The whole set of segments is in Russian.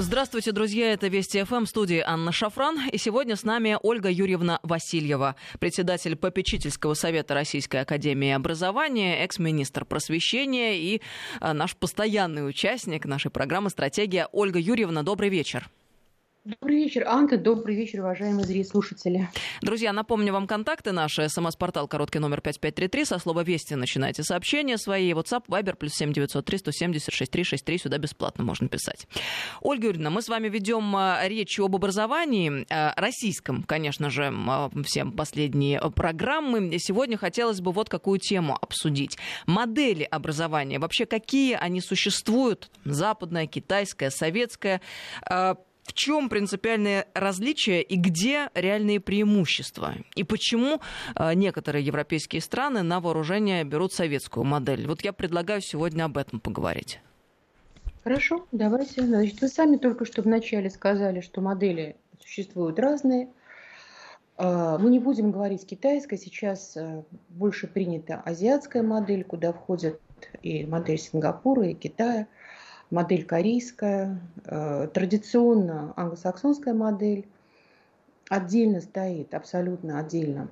Здравствуйте, друзья. Это Вести ФМ, студии Анна Шафран. И сегодня с нами Ольга Юрьевна Васильева, председатель попечительского совета Российской Академии Образования, экс-министр просвещения и а, наш постоянный участник нашей программы «Стратегия». Ольга Юрьевна, добрый вечер. Добрый вечер, Анка. Добрый вечер, уважаемые зрители слушатели. Друзья, напомню вам контакты наши. СМС-портал короткий номер 5533. Со слова «Вести» начинайте сообщения свои. WhatsApp, Viber, плюс 7903 170 6363. Сюда бесплатно можно писать. Ольга Юрьевна, мы с вами ведем а, речь об образовании. А, российском, конечно же, а, всем последние программы. Сегодня хотелось бы вот какую тему обсудить. Модели образования. Вообще, какие они существуют? Западная, китайская, советская в чем принципиальное различие и где реальные преимущества? И почему э, некоторые европейские страны на вооружение берут советскую модель? Вот я предлагаю сегодня об этом поговорить. Хорошо, давайте. Значит, вы сами только что вначале сказали, что модели существуют разные. Э, мы не будем говорить китайская, сейчас э, больше принята азиатская модель, куда входят и модель Сингапура, и Китая – модель корейская, э, традиционно англосаксонская модель. Отдельно стоит, абсолютно отдельно,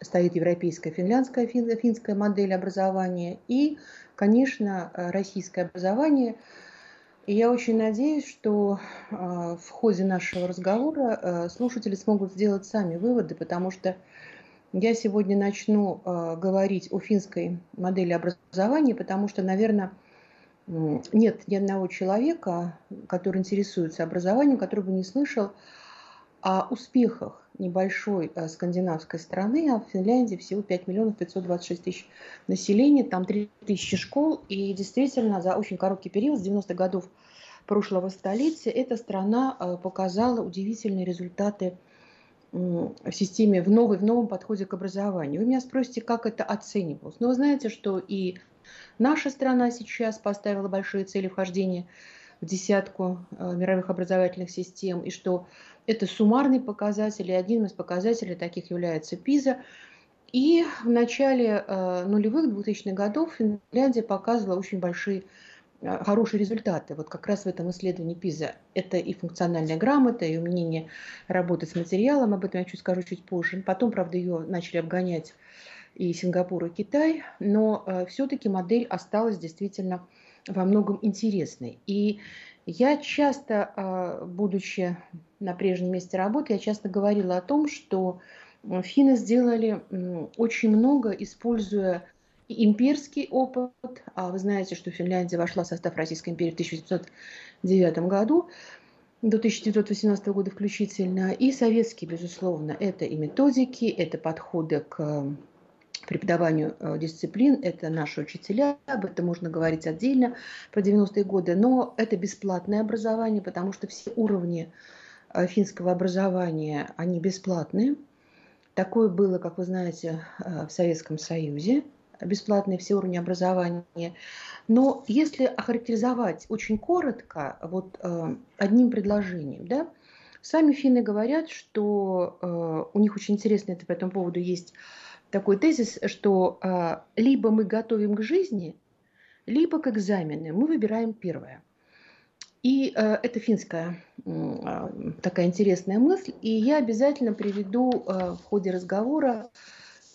стоит европейская, финляндская, финская модель образования и, конечно, российское образование. И я очень надеюсь, что э, в ходе нашего разговора э, слушатели смогут сделать сами выводы, потому что я сегодня начну говорить о финской модели образования, потому что, наверное, нет ни одного человека, который интересуется образованием, который бы не слышал о успехах небольшой э, скандинавской страны, а в Финляндии всего 5 миллионов 526 тысяч населения, там 3 тысячи школ, и действительно за очень короткий период, с 90-х годов прошлого столетия, эта страна э, показала удивительные результаты в системе, в, новой, в новом подходе к образованию. Вы меня спросите, как это оценивалось. Но вы знаете, что и Наша страна сейчас поставила большие цели вхождения в десятку э, мировых образовательных систем, и что это суммарный показатель, и один из показателей таких является ПИЗа. И в начале э, нулевых 2000-х годов Финляндия показывала очень большие э, хорошие результаты. Вот как раз в этом исследовании ПИЗа это и функциональная грамота, и умение работать с материалом, об этом я чуть скажу чуть позже. Потом, правда, ее начали обгонять и Сингапур, и Китай, но э, все-таки модель осталась действительно во многом интересной. И я часто, э, будучи на прежнем месте работы, я часто говорила о том, что финны сделали очень много, используя имперский опыт, а вы знаете, что Финляндия вошла в состав Российской империи в 1909 году, до 1918 года включительно, и советские, безусловно, это и методики, это подходы к преподаванию э, дисциплин. Это наши учителя, об этом можно говорить отдельно про 90-е годы. Но это бесплатное образование, потому что все уровни э, финского образования, они бесплатные. Такое было, как вы знаете, э, в Советском Союзе, бесплатные все уровни образования. Но если охарактеризовать очень коротко, вот одним предложением, да, сами финны говорят, что у них очень интересно это по этому поводу есть такой тезис, что а, либо мы готовим к жизни, либо к экзамену. Мы выбираем первое. И э, это финская э, такая интересная мысль. И я обязательно приведу э, в ходе разговора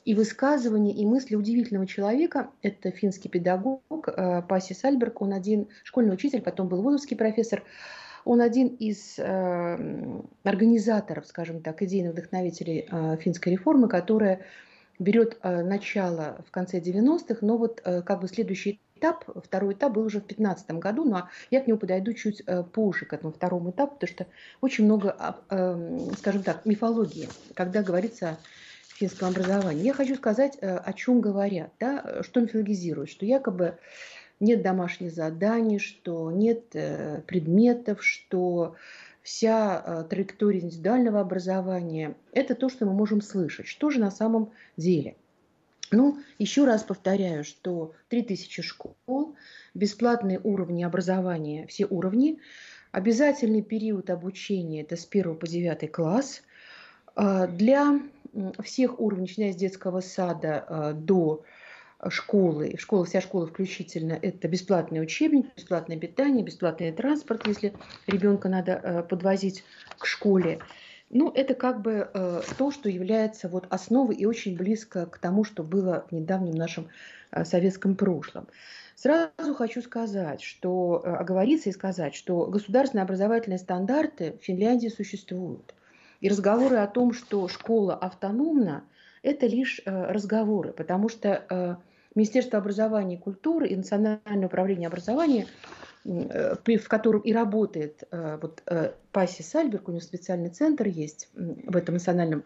и высказывания, и мысли удивительного человека. Это финский педагог э, Паси Сальберг. Он один школьный учитель, потом был вузовский профессор. Он один из э, организаторов, скажем так, идейных вдохновителей э, финской реформы, которая берет э, начало в конце 90-х, но вот э, как бы следующий этап, второй этап был уже в 2015 году, но я к нему подойду чуть э, позже, к этому второму этапу, потому что очень много, а, эм, скажем так, мифологии, когда говорится о финском образовании. Я хочу сказать, о чем говорят, да, что мифологизируют, что якобы нет домашних заданий, что нет предметов, что вся э, траектория индивидуального образования, это то, что мы можем слышать. Что же на самом деле? Ну, еще раз повторяю, что 3000 школ, бесплатные уровни образования, все уровни, обязательный период обучения, это с 1 по 9 класс, э, для всех уровней, начиная с детского сада э, до школы, школа, вся школа включительно, это бесплатный учебник, бесплатное питание, бесплатный транспорт, если ребенка надо э, подвозить к школе. Ну, это как бы э, то, что является вот основой и очень близко к тому, что было в недавнем нашем э, советском прошлом. Сразу хочу сказать, что э, оговориться и сказать, что государственные образовательные стандарты в Финляндии существуют. И разговоры о том, что школа автономна, это лишь э, разговоры, потому что э, Министерство образования и культуры и Национальное управление образования, э, в котором и работает вот, Паси Сальберг, у него специальный центр есть в этом национальном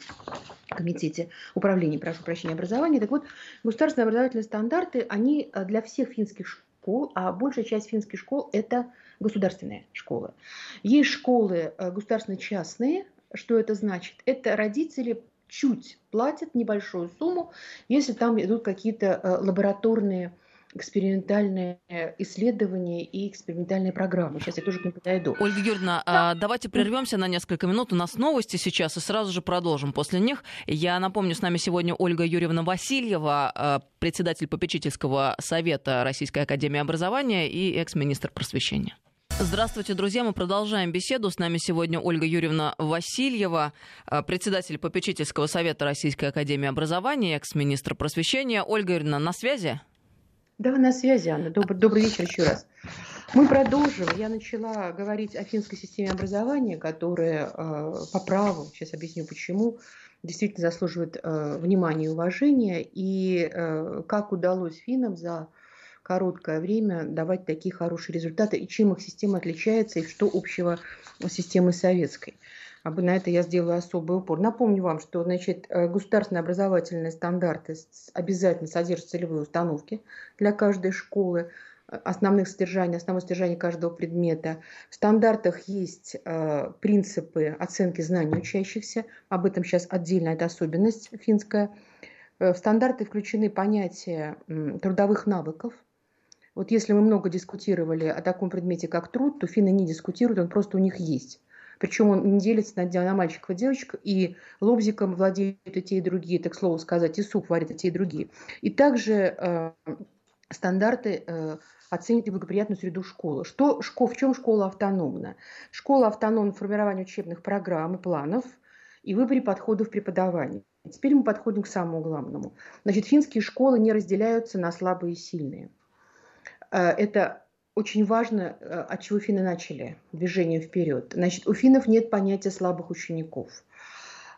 комитете управления, прошу прощения, образования. Так вот, государственные образовательные стандарты, они для всех финских школ, а большая часть финских школ – это государственные школы. Есть школы государственно-частные, что это значит? Это родители чуть платят небольшую сумму, если там идут какие-то э, лабораторные экспериментальные исследования и экспериментальные программы. Сейчас я тоже к ним подойду. Ольга Юрьевна, да. давайте прервемся на несколько минут. У нас новости сейчас, и сразу же продолжим после них. Я напомню, с нами сегодня Ольга Юрьевна Васильева, э, председатель попечительского совета Российской Академии Образования и экс-министр просвещения. Здравствуйте, друзья. Мы продолжаем беседу. С нами сегодня Ольга Юрьевна Васильева, э, председатель попечительского совета Российской Академии Образования, экс-министр просвещения. Ольга Юрьевна, на связи? Да, на связи, Анна. Добрый, добрый вечер еще раз. Мы продолжим. Я начала говорить о финской системе образования, которая э, по праву, сейчас объясню почему, действительно заслуживает э, внимания и уважения. И э, как удалось финнам за короткое время давать такие хорошие результаты, и чем их система отличается, и что общего с системой советской. На это я сделаю особый упор. Напомню вам, что значит, э, государственные образовательные стандарты обязательно содержат целевые установки для каждой школы, э, основных содержаний, основное содержание каждого предмета. В стандартах есть э, принципы оценки знаний учащихся. Об этом сейчас отдельно, это особенность финская. Э, в стандарты включены понятия трудовых навыков – вот если мы много дискутировали о таком предмете, как труд, то финны не дискутируют, он просто у них есть. Причем он не делится на, на мальчиков и девочек, и лобзиком владеют и те, и другие, так слово сказать, и суп варят и те, и другие. И также э, стандарты э, оценивают благоприятную среду школы. Что, школ, в чем школа автономна? Школа автономна в формировании учебных программ и планов и выборе подходов преподавания. Теперь мы подходим к самому главному. Значит, финские школы не разделяются на слабые и сильные. Э, это очень важно, э, от чего финны начали движение вперед. Значит, у финнов нет понятия слабых учеников.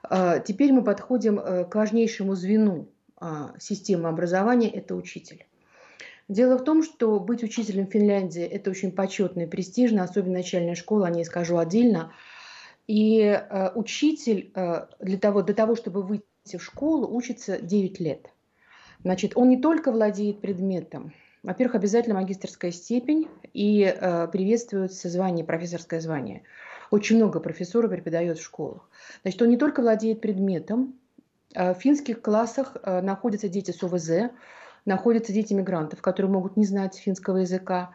Э, теперь мы подходим к важнейшему звену системы образования – это учитель. Дело в том, что быть учителем в Финляндии – это очень почетно и престижно, особенно начальная школа, о ней скажу отдельно. И учитель для того, для того, чтобы выйти в школу, учится 9 лет. Значит, он не только владеет предметом, во-первых, обязательно магистрская степень и э, приветствуется звание, профессорское звание. Очень много профессоров преподает в школах. Значит, он не только владеет предметом, э, в финских классах э, находятся дети с ОВЗ, находятся дети мигрантов, которые могут не знать финского языка.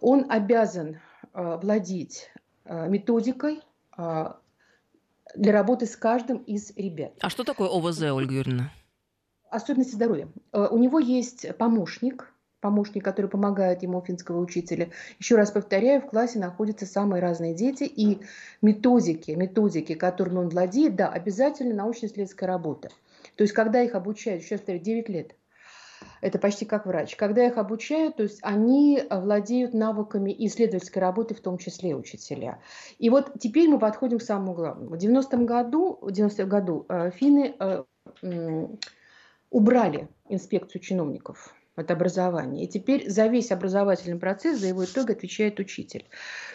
Он обязан э, владеть методикой для работы с каждым из ребят. А что такое ОВЗ, Ольга Юрьевна? Особенности здоровья. У него есть помощник, помощник, который помогает ему, финского учителя. Еще раз повторяю, в классе находятся самые разные дети, и методики, методики, которыми он владеет, да, обязательно научно-исследовательская работа. То есть, когда их обучают, сейчас 9 лет, это почти как врач. Когда их обучают, то есть они владеют навыками исследовательской работы, в том числе учителя. И вот теперь мы подходим к самому главному. В 90-м году, в 90 году э, финны э, убрали инспекцию чиновников от образования. И теперь за весь образовательный процесс, за его итог отвечает учитель.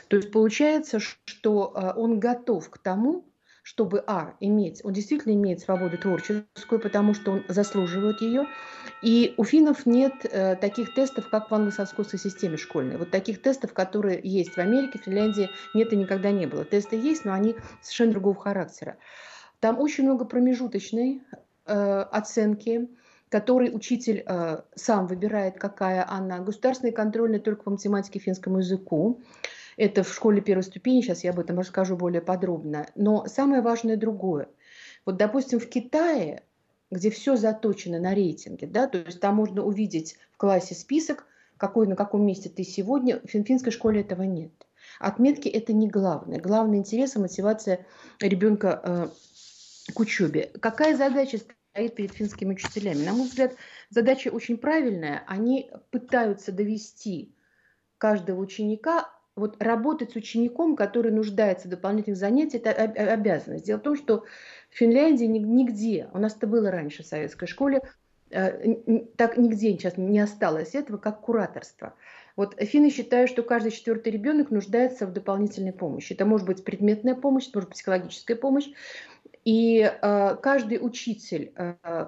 То есть получается, что а, он готов к тому, чтобы, а, иметь, он действительно имеет свободу творческую, потому что он заслуживает ее. И у финнов нет э, таких тестов, как в англосаксонской системе школьной. Вот таких тестов, которые есть в Америке, в Финляндии, нет и никогда не было. Тесты есть, но они совершенно другого характера. Там очень много промежуточной э, оценки, который учитель э, сам выбирает, какая она. Государственный контрольный только по математике и финскому языку. Это в школе первой ступени, сейчас я об этом расскажу более подробно. Но самое важное другое. Вот, допустим, в Китае где все заточено на рейтинге, да, то есть там можно увидеть в классе список, какой, на каком месте ты сегодня. В финской школе этого нет. Отметки это не главное. Главный интерес и мотивация ребенка э, к учебе. Какая задача стоит перед финскими учителями? На мой взгляд, задача очень правильная. Они пытаются довести каждого ученика вот работать с учеником, который нуждается в дополнительных занятиях, это обязанность. Дело в том, что в Финляндии нигде, у нас это было раньше в советской школе, э, так нигде сейчас не осталось этого, как кураторство. Вот финны считают, что каждый четвертый ребенок нуждается в дополнительной помощи. Это может быть предметная помощь, может быть психологическая помощь. И э, каждый учитель э,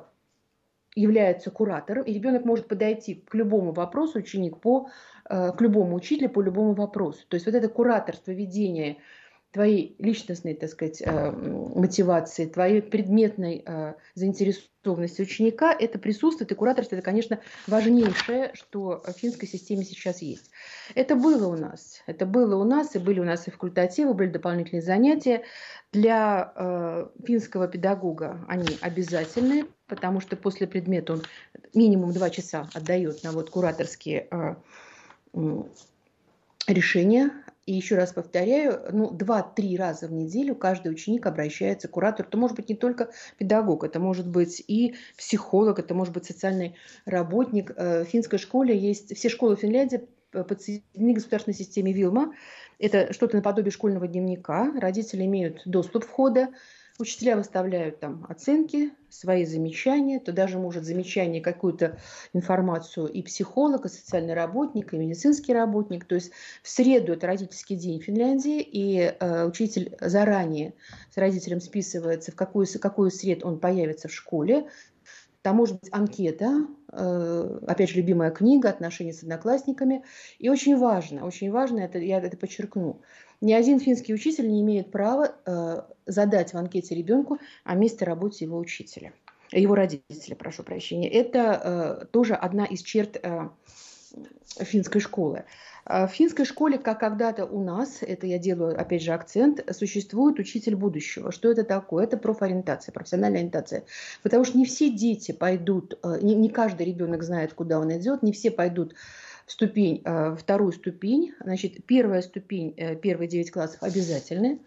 является куратором, и ребенок может подойти к любому вопросу, ученик по, э, к любому учителю по любому вопросу. То есть вот это кураторство, ведение твоей личностной, так сказать, э, мотивации, твоей предметной э, заинтересованности ученика, это присутствует, и кураторство, это, конечно, важнейшее, что в финской системе сейчас есть. Это было у нас, это было у нас, и были у нас и факультативы, были дополнительные занятия. Для э, финского педагога они обязательны, потому что после предмета он минимум два часа отдает на вот кураторские решения и еще раз повторяю, ну, два-три раза в неделю каждый ученик обращается к куратору. Это может быть не только педагог, это может быть и психолог, это может быть социальный работник. Э, в финской школе есть, все школы Финляндии подсоединены к государственной системе Вилма. Это что-то наподобие школьного дневника. Родители имеют доступ входа Учителя выставляют там оценки, свои замечания, то даже может замечание какую-то информацию и психолог, и социальный работник, и медицинский работник. То есть в среду это родительский день в Финляндии, и э, учитель заранее с родителем списывается, в какую, какую среду он появится в школе. Там может быть анкета, э, опять же, любимая книга, отношения с одноклассниками. И очень важно, очень важно, это, я это подчеркну, ни один финский учитель не имеет права э, задать в анкете ребенку о месте работы его учителя, его родителя, прошу прощения. Это э, тоже одна из черт э, финской школы. Э, в финской школе, как когда-то у нас, это я делаю, опять же, акцент, существует учитель будущего. Что это такое? Это профориентация, профессиональная ориентация. Потому что не все дети пойдут, э, не, не каждый ребенок знает, куда он идет, не все пойдут ступень, э, вторую ступень. Значит, первая ступень, э, первые 9 классов обязательны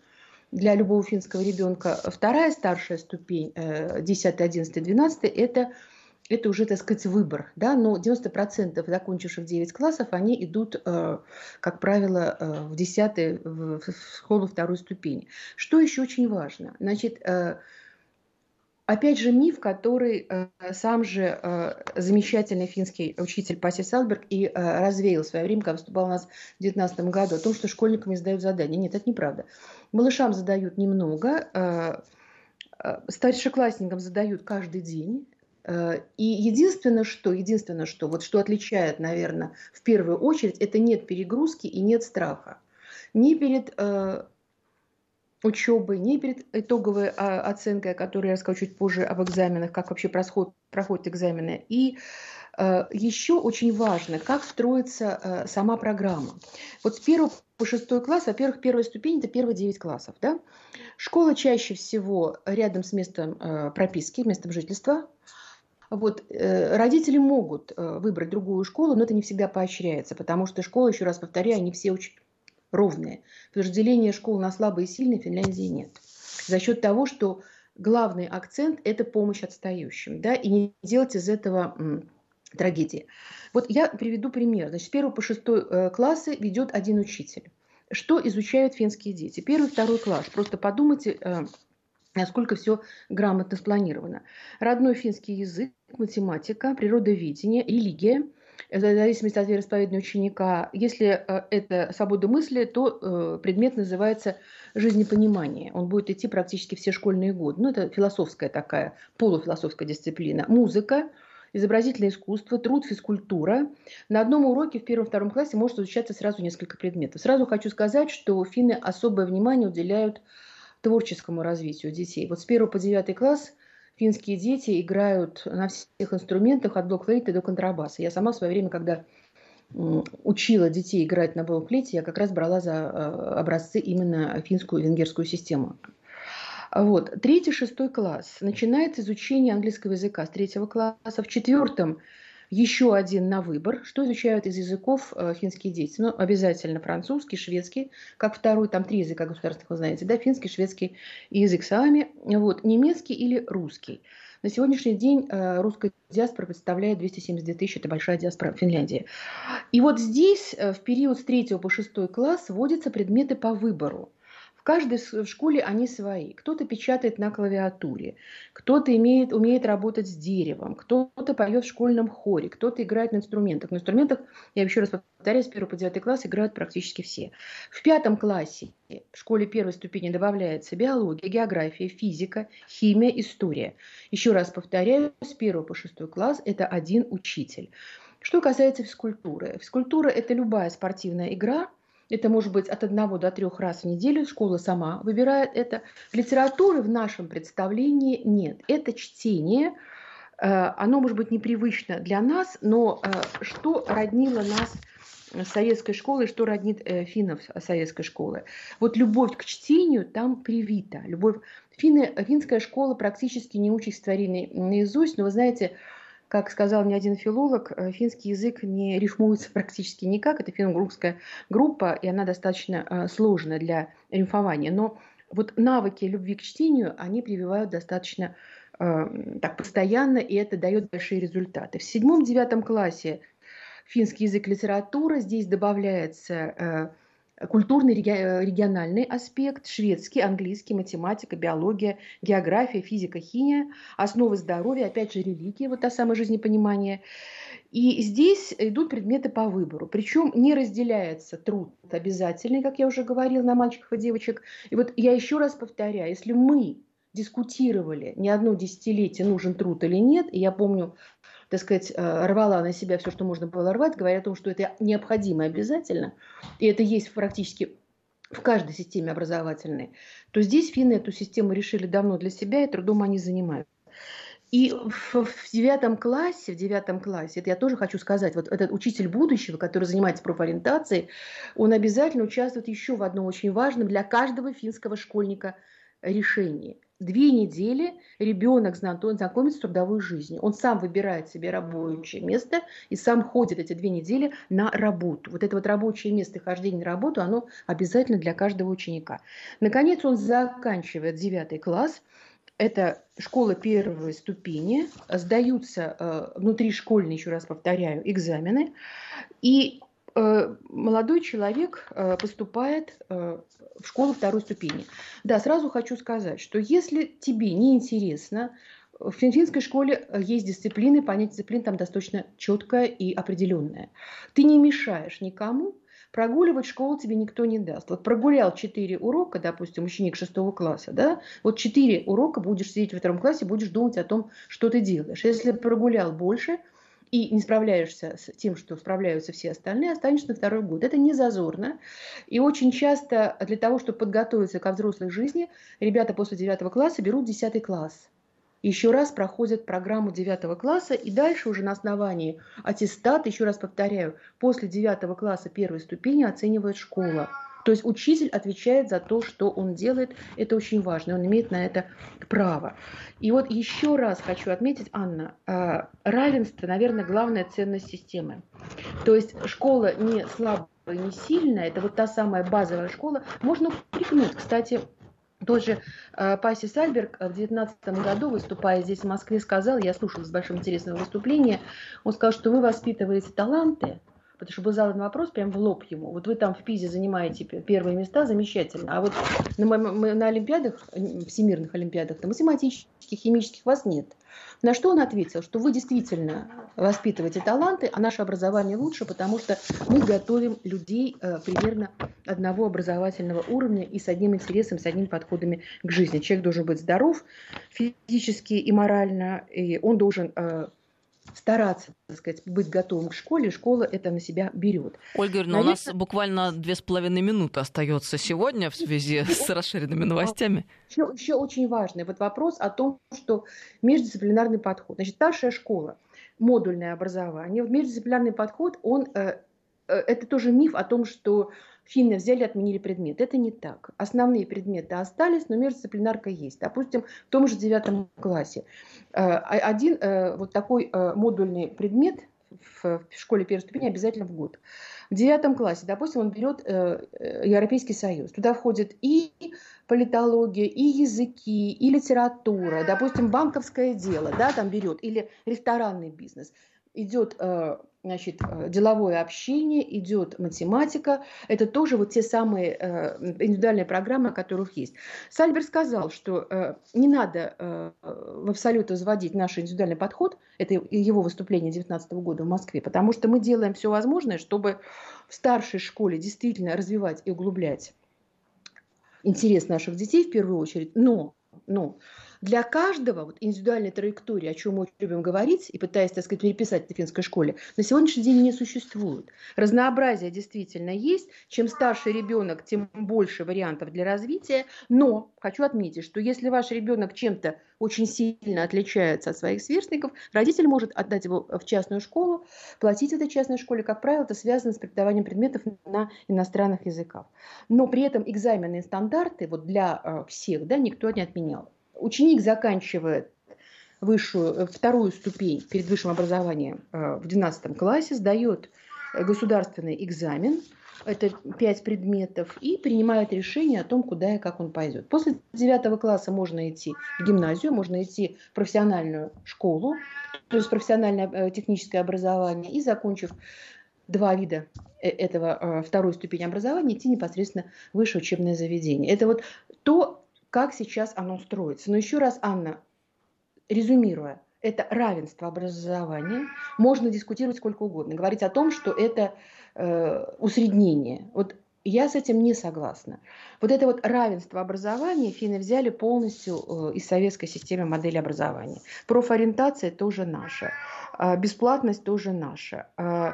для любого финского ребенка. Вторая старшая ступень, 10, 11, 12, это это уже, так сказать, выбор, да, но 90% закончивших 9 классов, они идут, э, как правило, в 10 в школу второй ступени. Что еще очень важно? Значит, Опять же, миф, который э, сам же э, замечательный финский учитель Паси Салберг и э, развеял в свое время, когда выступал у нас в 2019 году, о том, что школьникам не задают задания. Нет, это неправда. Малышам задают немного, э, э, старшеклассникам задают каждый день. Э, и единственное, что, единственное, что, вот что отличает, наверное, в первую очередь, это нет перегрузки и нет страха. Ни перед э, учебы, ни перед итоговой а, оценкой, о которой я расскажу чуть позже об экзаменах, как вообще происход, проходят экзамены. И э, еще очень важно, как строится э, сама программа. Вот с первого по шестой класс, во-первых, первая ступень – это первые девять классов. Да? Школа чаще всего рядом с местом э, прописки, местом жительства. Вот, родители могут выбрать другую школу, но это не всегда поощряется, потому что школы, еще раз повторяю, они все очень ровные. Потому что деления школ на слабые и сильные в Финляндии нет. За счет того, что главный акцент – это помощь отстающим. Да, и не делать из этого трагедии. Вот я приведу пример. Значит, с 1 по 6 э, классы ведет один учитель. Что изучают финские дети? Первый, второй класс. Просто подумайте, э, насколько все грамотно спланировано. Родной финский язык, математика, природоведение, религия – в зависимости от вероисповедания ученика. Если э, это свобода мысли, то э, предмет называется жизнепонимание. Он будет идти практически все школьные годы. Ну, это философская такая, полуфилософская дисциплина. Музыка, изобразительное искусство, труд, физкультура. На одном уроке в первом-втором классе может изучаться сразу несколько предметов. Сразу хочу сказать, что финны особое внимание уделяют творческому развитию детей. Вот с первого по девятый класс финские дети играют на всех инструментах от блокфлейта до контрабаса. Я сама в свое время, когда учила детей играть на блокфлейте, я как раз брала за э, образцы именно финскую и венгерскую систему. Вот. Третий, шестой класс. Начинается изучение английского языка с третьего класса. В четвертом еще один на выбор. Что изучают из языков э, финские дети? Ну, обязательно французский, шведский, как второй, там три языка государственных, вы знаете, да, финский, шведский и язык сами, вот, немецкий или русский. На сегодняшний день э, русская диаспора представляет 272 тысячи, это большая диаспора Финляндии. И вот здесь э, в период с 3 по 6 класс вводятся предметы по выбору. В каждой школе они свои. Кто-то печатает на клавиатуре, кто-то имеет, умеет работать с деревом, кто-то поет в школьном хоре, кто-то играет на инструментах. На инструментах, я еще раз повторяю, с 1 по 9 класс играют практически все. В пятом классе в школе первой ступени добавляется биология, география, физика, химия, история. Еще раз повторяю, с 1 по 6 класс это один учитель. Что касается физкультуры. Физкультура – это любая спортивная игра – это может быть от одного до трех раз в неделю. Школа сама выбирает это. Литературы в нашем представлении нет. Это чтение. Э, оно может быть непривычно для нас, но э, что роднило нас советской школой, что роднит э, финнов советской школы. Вот любовь к чтению там привита. Любовь... Финны, финская школа практически не учит стихотворений наизусть, но вы знаете, как сказал мне один филолог, э, финский язык не рифмуется практически никак. Это финно-угрская группа, и она достаточно э, сложная для рифмования. Но вот навыки любви к чтению, они прививают достаточно э, так постоянно, и это дает большие результаты. В седьмом-девятом классе финский язык литература, здесь добавляется культурный региональный аспект, шведский, английский, математика, биология, география, физика, химия, основы здоровья, опять же религия, вот та самая жизнепонимание. И здесь идут предметы по выбору. Причем не разделяется труд обязательный, как я уже говорила, на мальчиков и девочек. И вот я еще раз повторяю, если мы дискутировали не одно десятилетие, нужен труд или нет, и я помню так сказать, э, рвала на себя все, что можно было рвать, говоря о том, что это необходимо обязательно, и это есть практически в каждой системе образовательной, то здесь финны эту систему решили давно для себя, и трудом они занимаются. И в, в девятом классе, в девятом классе, это я тоже хочу сказать, вот этот учитель будущего, который занимается профориентацией, он обязательно участвует еще в одном очень важном для каждого финского школьника решении – две недели ребенок знакомится с трудовой жизнью. Он сам выбирает себе рабочее место и сам ходит эти две недели на работу. Вот это вот рабочее место и хождение на работу, оно обязательно для каждого ученика. Наконец он заканчивает девятый класс. Это школа первой ступени, сдаются э, внутришкольные, еще раз повторяю, экзамены. И молодой человек э, поступает э, в школу второй ступени. Да, сразу хочу сказать, что если тебе не интересно, в финской школе есть дисциплины, понятие дисциплин там достаточно четкое и определенное. Ты не мешаешь никому, прогуливать школу тебе никто не даст. Вот прогулял 4 урока, допустим, ученик 6 класса, да, вот 4 урока будешь сидеть во втором классе, будешь думать о том, что ты делаешь. Если прогулял больше, и не справляешься с тем, что справляются все остальные, останешься на второй год. Это не зазорно. И очень часто для того, чтобы подготовиться ко взрослой жизни, ребята после 9 класса берут 10 класс. Еще раз проходят программу 9 класса и дальше уже на основании аттестата, еще раз повторяю, после 9 класса первой ступени оценивает школа. То есть учитель отвечает за то, что он делает. Это очень важно. Он имеет на это право. И вот еще раз хочу отметить, Анна, а, равенство, наверное, главная ценность системы. То есть школа не слабая, не сильная, это вот та самая базовая школа. Можно упрекнуть, кстати, тот же э, Паси Сальберг в 2019 году, выступая здесь в Москве, сказал, я слушала с большим интересом выступление, он сказал, что вы воспитываете таланты, потому что был задан вопрос прям в лоб ему. Вот вы там в ПИЗе занимаете первые места, замечательно. А вот на, на Олимпиадах, всемирных Олимпиадах, там, математических, химических вас нет. На что он ответил, что вы действительно воспитываете таланты, а наше образование лучше, потому что мы готовим людей э, примерно одного образовательного уровня и с одним интересом, с одними подходами к жизни. Человек должен быть здоров физически и морально, и он должен э, стараться, так сказать, быть готовым к школе, школа это на себя берет. Ольга Юрьевна, Наверное... у нас буквально две с половиной минуты остается сегодня в связи с расширенными новостями. Еще, еще очень важный вот вопрос о том, что междисциплинарный подход. Значит, старшая школа, модульное образование, междисциплинарный подход, он э, э, это тоже миф о том, что финны взяли, отменили предмет. Это не так. Основные предметы остались, но междисциплинарка есть. Допустим, в том же девятом классе. Э, один э, вот такой э, модульный предмет в школе первой ступени обязательно в год. В девятом классе, допустим, он берет Европейский Союз. Туда входит и политология, и языки, и литература, допустим, банковское дело, да, там берет, или ресторанный бизнес идет значит, э, деловое общение, идет математика. Это тоже вот те самые э, индивидуальные программы, о которых есть. Сальбер сказал, что не надо в абсолют возводить наш индивидуальный подход. Это его выступление 2019 года в Москве, потому что мы делаем все возможное, чтобы в старшей школе действительно развивать и углублять интерес наших детей в первую очередь. Но, но для каждого вот, индивидуальной траектории, о чем мы очень любим говорить и пытаясь, так сказать, переписать в финской школе, на сегодняшний день не существует. Разнообразие действительно есть. Чем старше ребенок, тем больше вариантов для развития. Но хочу отметить, что если ваш ребенок чем-то очень сильно отличается от своих сверстников, родитель может отдать его в частную школу, платить в этой частной школе. Как правило, это связано с преподаванием предметов на иностранных языках. Но при этом экзаменные стандарты вот для э, всех да, никто не отменял ученик заканчивает высшую, э, вторую ступень перед высшим образованием э, в 12 классе, сдает государственный экзамен, это пять предметов, и принимает решение о том, куда и как он пойдет. После девятого класса можно идти в гимназию, можно идти в профессиональную школу, то есть профессиональное э, техническое образование, и закончив два вида этого второй ступени образования, идти непосредственно в высшее учебное заведение. Это вот то, как сейчас оно строится. Но еще раз, Анна, резюмируя, это равенство образования. Можно дискутировать сколько угодно, говорить о том, что это э, усреднение. Вот я с этим не согласна. Вот это вот равенство образования финны взяли полностью э, из советской системы модели образования. Профориентация тоже наша, э, бесплатность тоже наша. Э,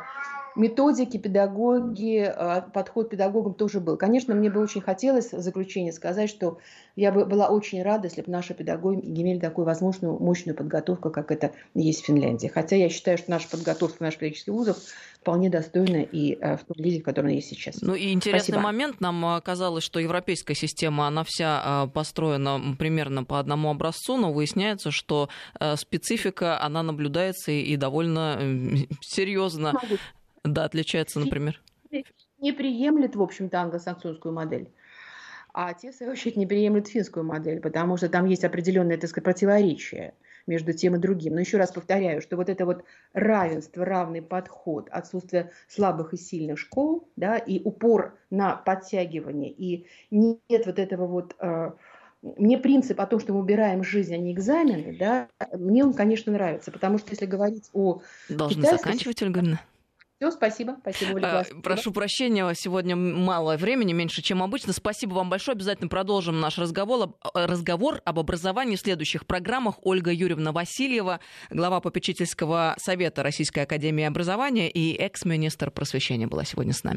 методики, педагоги, а, подход к педагогам тоже был. Конечно, мне бы очень хотелось в заключение сказать, что я бы была очень рада, если бы наши педагоги имели такую возможную мощную подготовку, как это есть в Финляндии. Хотя я считаю, что наша подготовка наших педагогических вузов вполне достойна и а, в том виде, в котором она есть сейчас. Ну и интересный Спасибо. момент. Нам казалось, что европейская система, она вся а, построена примерно по одному образцу, но выясняется, что специфика, она наблюдается и довольно серьезно да, отличается, например? Не приемлет, в общем-то, англосаксонскую модель. А те, в свою очередь, не приемлют финскую модель, потому что там есть определенное, так сказать, противоречие между тем и другим. Но еще раз повторяю, что вот это вот равенство, равный подход, отсутствие слабых и сильных школ, да, и упор на подтягивание, и нет вот этого вот... Э, мне принцип о том, что мы убираем жизнь, а не экзамены, да, мне он, конечно, нравится, потому что если говорить о... Должны заканчивать, Ольга Ильина? Все, спасибо. Спасибо, Ольга. А, прошу прощения, сегодня мало времени, меньше, чем обычно. Спасибо вам большое. Обязательно продолжим наш разговор, э, разговор об образовании в следующих программах. Ольга Юрьевна Васильева, глава попечительского совета Российской Академии Образования и экс-министр просвещения была сегодня с нами.